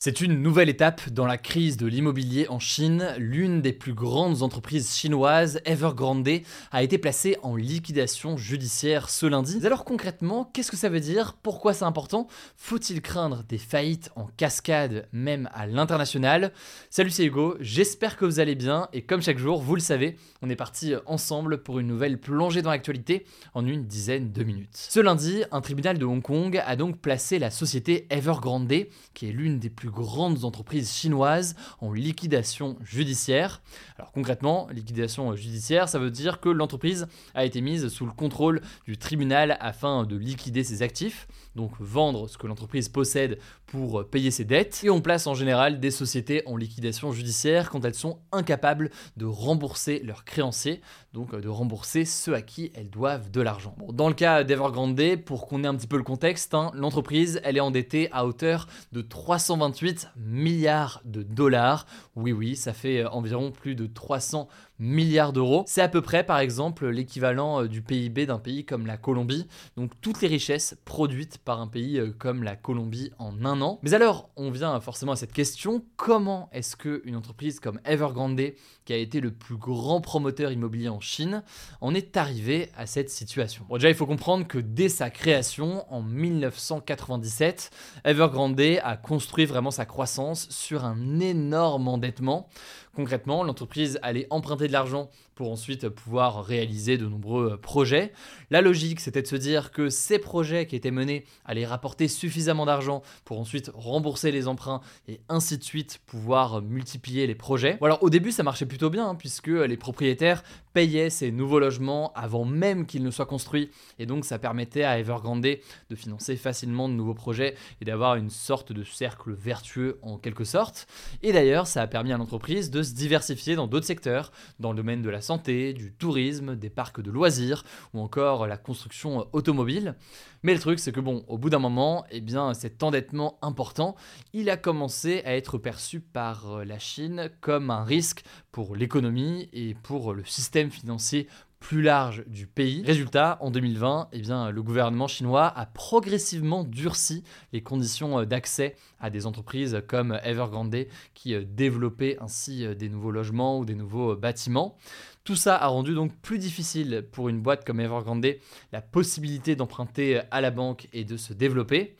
C'est une nouvelle étape dans la crise de l'immobilier en Chine. L'une des plus grandes entreprises chinoises, Evergrande, a été placée en liquidation judiciaire ce lundi. Alors concrètement, qu'est-ce que ça veut dire? Pourquoi c'est important? Faut-il craindre des faillites en cascade, même à l'international? Salut, c'est Hugo, j'espère que vous allez bien et comme chaque jour, vous le savez, on est parti ensemble pour une nouvelle plongée dans l'actualité en une dizaine de minutes. Ce lundi, un tribunal de Hong Kong a donc placé la société Evergrande, qui est l'une des plus grandes entreprises chinoises, en liquidation judiciaire. Alors concrètement, liquidation judiciaire, ça veut dire que l'entreprise a été mise sous le contrôle du tribunal afin de liquider ses actifs, donc vendre ce que l'entreprise possède pour payer ses dettes. Et on place en général des sociétés en liquidation judiciaire quand elles sont incapables de rembourser leurs créanciers, donc de rembourser ceux à qui elles doivent de l'argent. Dans le cas d'Evergrande, pour qu'on ait un petit peu le contexte, hein, l'entreprise, elle est endettée à hauteur de 328 milliards de dollars. Oui, oui, ça fait environ plus de 300 milliards d'euros. C'est à peu près, par exemple, l'équivalent du PIB d'un pays comme la Colombie. Donc toutes les richesses produites par un pays comme la Colombie en un an. Mais alors, on vient forcément à cette question comment est-ce qu'une entreprise comme Evergrande, qui a été le plus grand promoteur immobilier en Chine, en est arrivée à cette situation? Bon, déjà, il faut comprendre que dès sa création en 1997, Evergrande a construit vraiment sa croissance sur un énorme endettement. Concrètement, l'entreprise allait emprunter de l'argent pour ensuite pouvoir réaliser de nombreux projets. La logique, c'était de se dire que ces projets qui étaient menés allaient rapporter suffisamment d'argent pour ensuite rembourser les emprunts et ainsi de suite pouvoir multiplier les projets. Alors au début, ça marchait plutôt bien hein, puisque les propriétaires payaient ces nouveaux logements avant même qu'ils ne soient construits et donc ça permettait à Evergrande de financer facilement de nouveaux projets et d'avoir une sorte de cercle vertueux en quelque sorte. Et d'ailleurs, ça a permis à l'entreprise de se diversifier dans d'autres secteurs, dans le domaine de la santé, du tourisme, des parcs de loisirs ou encore la construction automobile. Mais le truc, c'est que bon, au bout d'un moment, eh bien, cet endettement important, il a commencé à être perçu par la Chine comme un risque pour l'économie et pour le système financier plus large du pays. Résultat, en 2020, eh bien, le gouvernement chinois a progressivement durci les conditions d'accès à des entreprises comme Evergrande qui développaient ainsi des nouveaux logements ou des nouveaux bâtiments. Tout ça a rendu donc plus difficile pour une boîte comme Evergrande la possibilité d'emprunter à la banque et de se développer.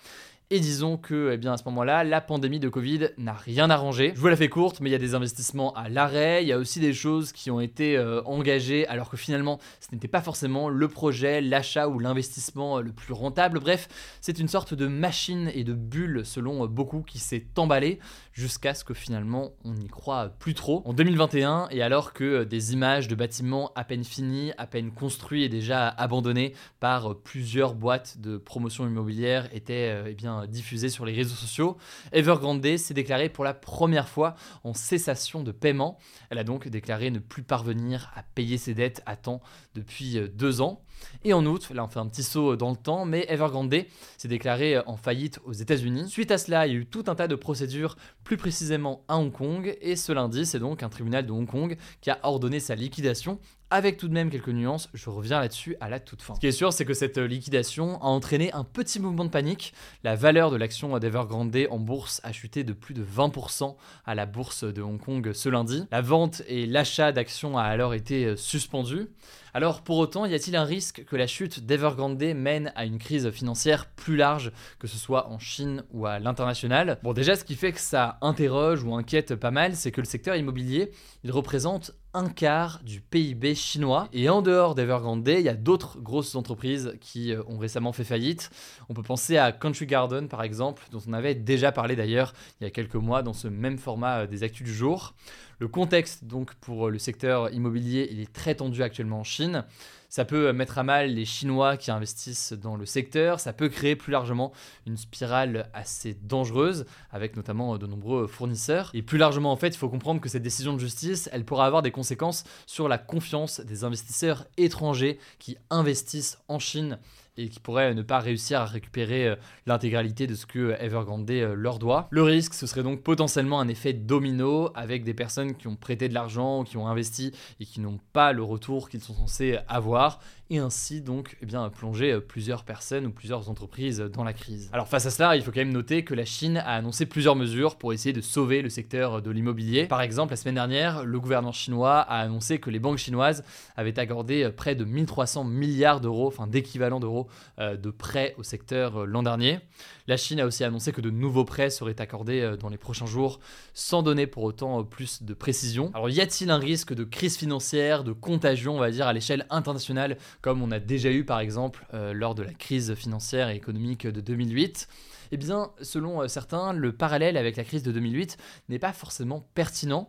Et disons que, eh bien, à ce moment-là, la pandémie de Covid n'a rien arrangé. Je vous la fais courte, mais il y a des investissements à l'arrêt. Il y a aussi des choses qui ont été euh, engagées alors que finalement, ce n'était pas forcément le projet, l'achat ou l'investissement le plus rentable. Bref, c'est une sorte de machine et de bulle, selon beaucoup, qui s'est emballée jusqu'à ce que finalement on n'y croit plus trop. En 2021, et alors que des images de bâtiments à peine finis, à peine construits et déjà abandonnés par plusieurs boîtes de promotion immobilière étaient eh bien diffusée sur les réseaux sociaux, Evergrande s'est déclarée pour la première fois en cessation de paiement. Elle a donc déclaré ne plus parvenir à payer ses dettes à temps depuis deux ans. Et en août, là on fait un petit saut dans le temps, mais Evergrande s'est déclaré en faillite aux États-Unis. Suite à cela, il y a eu tout un tas de procédures, plus précisément à Hong Kong, et ce lundi, c'est donc un tribunal de Hong Kong qui a ordonné sa liquidation avec tout de même quelques nuances, je reviens là-dessus à la toute fin. Ce qui est sûr, c'est que cette liquidation a entraîné un petit mouvement de panique. La valeur de l'action d'Evergrande en bourse a chuté de plus de 20% à la bourse de Hong Kong ce lundi. La vente et l'achat d'actions a alors été suspendus. Alors pour autant, y a-t-il un risque que la chute d'Evergrande mène à une crise financière plus large, que ce soit en Chine ou à l'international? Bon déjà, ce qui fait que ça interroge ou inquiète pas mal, c'est que le secteur immobilier, il représente un quart du PIB chinois. Et en dehors d'Evergrande, il y a d'autres grosses entreprises qui euh, ont récemment fait faillite. On peut penser à Country Garden par exemple, dont on avait déjà parlé d'ailleurs il y a quelques mois dans ce même format euh, des actus du jour. Le contexte donc pour le secteur immobilier, il est très tendu actuellement en Chine. Ça peut mettre à mal les Chinois qui investissent dans le secteur, ça peut créer plus largement une spirale assez dangereuse, avec notamment de nombreux fournisseurs. Et plus largement, en fait, il faut comprendre que cette décision de justice, elle pourra avoir des conséquences sur la confiance des investisseurs étrangers qui investissent en Chine et qui pourraient ne pas réussir à récupérer euh, l'intégralité de ce que Evergrande euh, leur doit. Le risque, ce serait donc potentiellement un effet domino avec des personnes qui ont prêté de l'argent, qui ont investi et qui n'ont pas le retour qu'ils sont censés avoir voir et ainsi donc eh bien, plonger euh, plusieurs personnes ou plusieurs entreprises dans la crise. Alors face à cela, il faut quand même noter que la Chine a annoncé plusieurs mesures pour essayer de sauver le secteur de l'immobilier. Par exemple, la semaine dernière, le gouvernement chinois a annoncé que les banques chinoises avaient accordé près de 1300 milliards d'euros, enfin d'équivalent d'euros, euh, de prêts au secteur euh, l'an dernier. La Chine a aussi annoncé que de nouveaux prêts seraient accordés dans les prochains jours, sans donner pour autant plus de précision. Alors y a-t-il un risque de crise financière, de contagion, on va dire, à l'échelle internationale comme on a déjà eu par exemple euh, lors de la crise financière et économique de 2008 eh bien, selon euh, certains, le parallèle avec la crise de 2008 n'est pas forcément pertinent.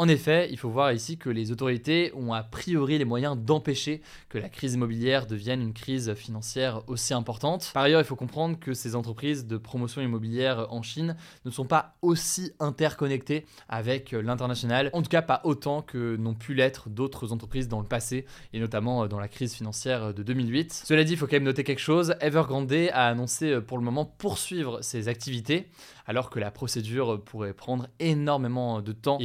En effet, il faut voir ici que les autorités ont a priori les moyens d'empêcher que la crise immobilière devienne une crise financière aussi importante. Par ailleurs, il faut comprendre que ces entreprises de promotion immobilière en Chine ne sont pas aussi interconnectées avec l'international, en tout cas pas autant que n'ont pu l'être d'autres entreprises dans le passé, et notamment dans la crise financière de 2008. Cela dit, il faut quand même noter quelque chose, Evergrande a annoncé pour le moment poursuivre ses activités, alors que la procédure pourrait prendre énormément de temps.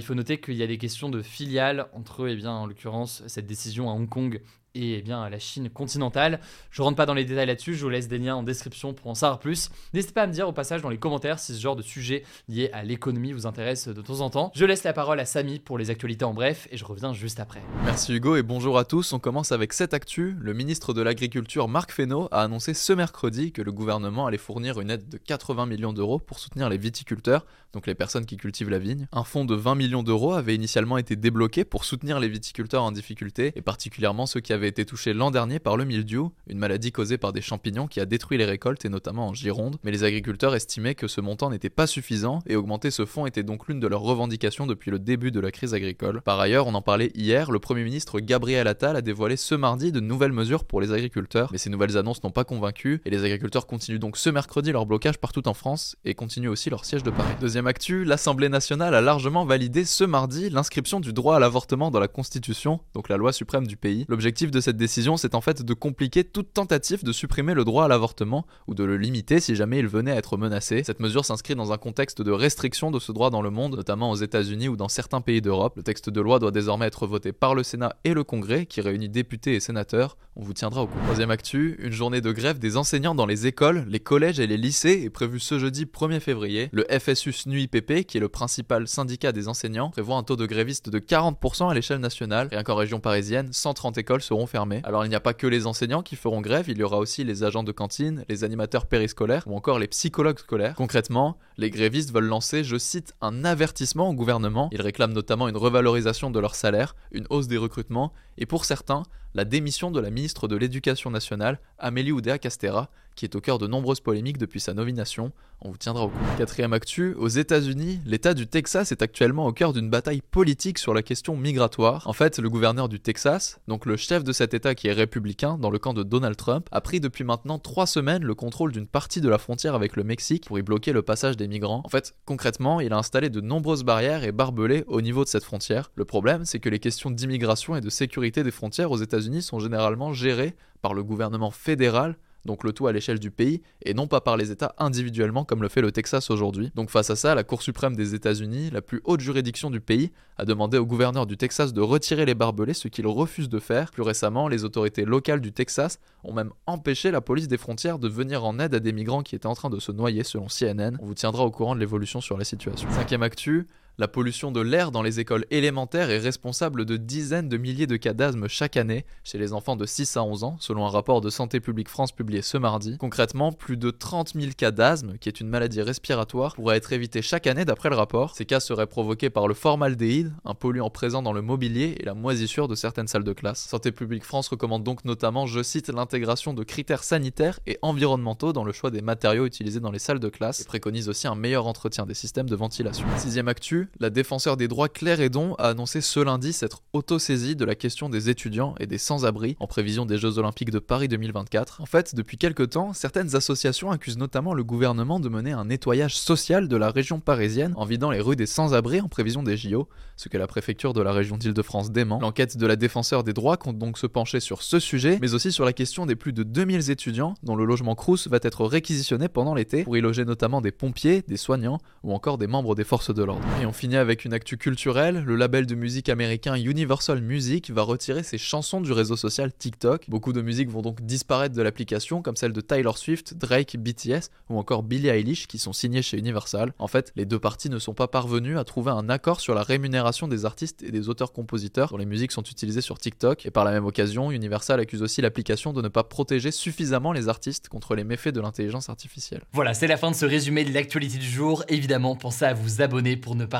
Il faut noter qu'il y a des questions de filiales entre, eh bien, en l'occurrence, cette décision à Hong Kong et eh bien, la Chine continentale. Je rentre pas dans les détails là-dessus, je vous laisse des liens en description pour en savoir plus. N'hésitez pas à me dire au passage dans les commentaires si ce genre de sujet lié à l'économie vous intéresse de temps en temps. Je laisse la parole à Samy pour les actualités en bref et je reviens juste après. Merci Hugo et bonjour à tous. On commence avec cette actu. Le ministre de l'Agriculture Marc Fesneau a annoncé ce mercredi que le gouvernement allait fournir une aide de 80 millions d'euros pour soutenir les viticulteurs, donc les personnes qui cultivent la vigne. Un fonds de 20 millions d'euros avait initialement été débloqué pour soutenir les viticulteurs en difficulté et particulièrement ceux qui avaient été touché l'an dernier par le mildiou, une maladie causée par des champignons qui a détruit les récoltes et notamment en Gironde, mais les agriculteurs estimaient que ce montant n'était pas suffisant et augmenter ce fonds était donc l'une de leurs revendications depuis le début de la crise agricole. Par ailleurs, on en parlait hier, le Premier ministre Gabriel Attal a dévoilé ce mardi de nouvelles mesures pour les agriculteurs, mais ces nouvelles annonces n'ont pas convaincu et les agriculteurs continuent donc ce mercredi leur blocage partout en France et continuent aussi leur siège de Paris. Deuxième actu, l'Assemblée nationale a largement validé ce mardi l'inscription du droit à l'avortement dans la Constitution, donc la loi suprême du pays. L'objectif de cette décision c'est en fait de compliquer toute tentative de supprimer le droit à l'avortement ou de le limiter si jamais il venait à être menacé. Cette mesure s'inscrit dans un contexte de restriction de ce droit dans le monde, notamment aux États-Unis ou dans certains pays d'Europe. Le texte de loi doit désormais être voté par le Sénat et le Congrès, qui réunit députés et sénateurs. On vous tiendra au courant. Troisième actu, une journée de grève des enseignants dans les écoles, les collèges et les lycées est prévue ce jeudi 1er février. Le FSU SNUIPP, qui est le principal syndicat des enseignants, prévoit un taux de grévistes de 40% à l'échelle nationale. Rien qu'en région parisienne, 130 écoles seront fermées. Alors il n'y a pas que les enseignants qui feront grève, il y aura aussi les agents de cantine, les animateurs périscolaires ou encore les psychologues scolaires. Concrètement, les grévistes veulent lancer, je cite, un avertissement au gouvernement. Ils réclament notamment une revalorisation de leur salaire, une hausse des recrutements et pour certains, la démission de la ministre de l'Éducation nationale, Amélie Oudéa-Castera, qui est au cœur de nombreuses polémiques depuis sa nomination. On vous tiendra au courant. Quatrième actu, aux États-Unis, l'État du Texas est actuellement au cœur d'une bataille politique sur la question migratoire. En fait, le gouverneur du Texas, donc le chef de cet État qui est républicain dans le camp de Donald Trump, a pris depuis maintenant trois semaines le contrôle d'une partie de la frontière avec le Mexique pour y bloquer le passage des migrants. En fait, concrètement, il a installé de nombreuses barrières et barbelés au niveau de cette frontière. Le problème, c'est que les questions d'immigration et de sécurité des frontières aux États-Unis sont généralement gérées par le gouvernement fédéral donc le tout à l'échelle du pays, et non pas par les États individuellement comme le fait le Texas aujourd'hui. Donc face à ça, la Cour suprême des États-Unis, la plus haute juridiction du pays, a demandé au gouverneur du Texas de retirer les barbelés, ce qu'il refuse de faire. Plus récemment, les autorités locales du Texas ont même empêché la police des frontières de venir en aide à des migrants qui étaient en train de se noyer selon CNN. On vous tiendra au courant de l'évolution sur la situation. Cinquième actu, la pollution de l'air dans les écoles élémentaires est responsable de dizaines de milliers de cas d'asthme chaque année chez les enfants de 6 à 11 ans, selon un rapport de Santé publique France publié ce mardi. Concrètement, plus de 30 000 cas d'asthme, qui est une maladie respiratoire, pourraient être évités chaque année d'après le rapport. Ces cas seraient provoqués par le formaldéhyde, un polluant présent dans le mobilier et la moisissure de certaines salles de classe. Santé publique France recommande donc notamment, je cite, l'intégration de critères sanitaires et environnementaux dans le choix des matériaux utilisés dans les salles de classe et préconise aussi un meilleur entretien des systèmes de ventilation. Sixième actu, la défenseur des droits Claire Edon a annoncé ce lundi s'être auto-saisie de la question des étudiants et des sans-abri en prévision des Jeux Olympiques de Paris 2024. En fait, depuis quelques temps, certaines associations accusent notamment le gouvernement de mener un nettoyage social de la région parisienne en vidant les rues des sans-abri en prévision des JO, ce que la préfecture de la région d'Île-de-France dément. L'enquête de la défenseur des droits compte donc se pencher sur ce sujet, mais aussi sur la question des plus de 2000 étudiants dont le logement Crous va être réquisitionné pendant l'été pour y loger notamment des pompiers, des soignants ou encore des membres des forces de l'ordre. On finit avec une actu culturelle, le label de musique américain Universal Music va retirer ses chansons du réseau social TikTok. Beaucoup de musiques vont donc disparaître de l'application comme celle de Tyler Swift, Drake, BTS ou encore Billie Eilish qui sont signés chez Universal. En fait, les deux parties ne sont pas parvenues à trouver un accord sur la rémunération des artistes et des auteurs-compositeurs dont les musiques sont utilisées sur TikTok. Et par la même occasion, Universal accuse aussi l'application de ne pas protéger suffisamment les artistes contre les méfaits de l'intelligence artificielle. Voilà, c'est la fin de ce résumé de l'actualité du jour. Évidemment, pensez à vous abonner pour ne pas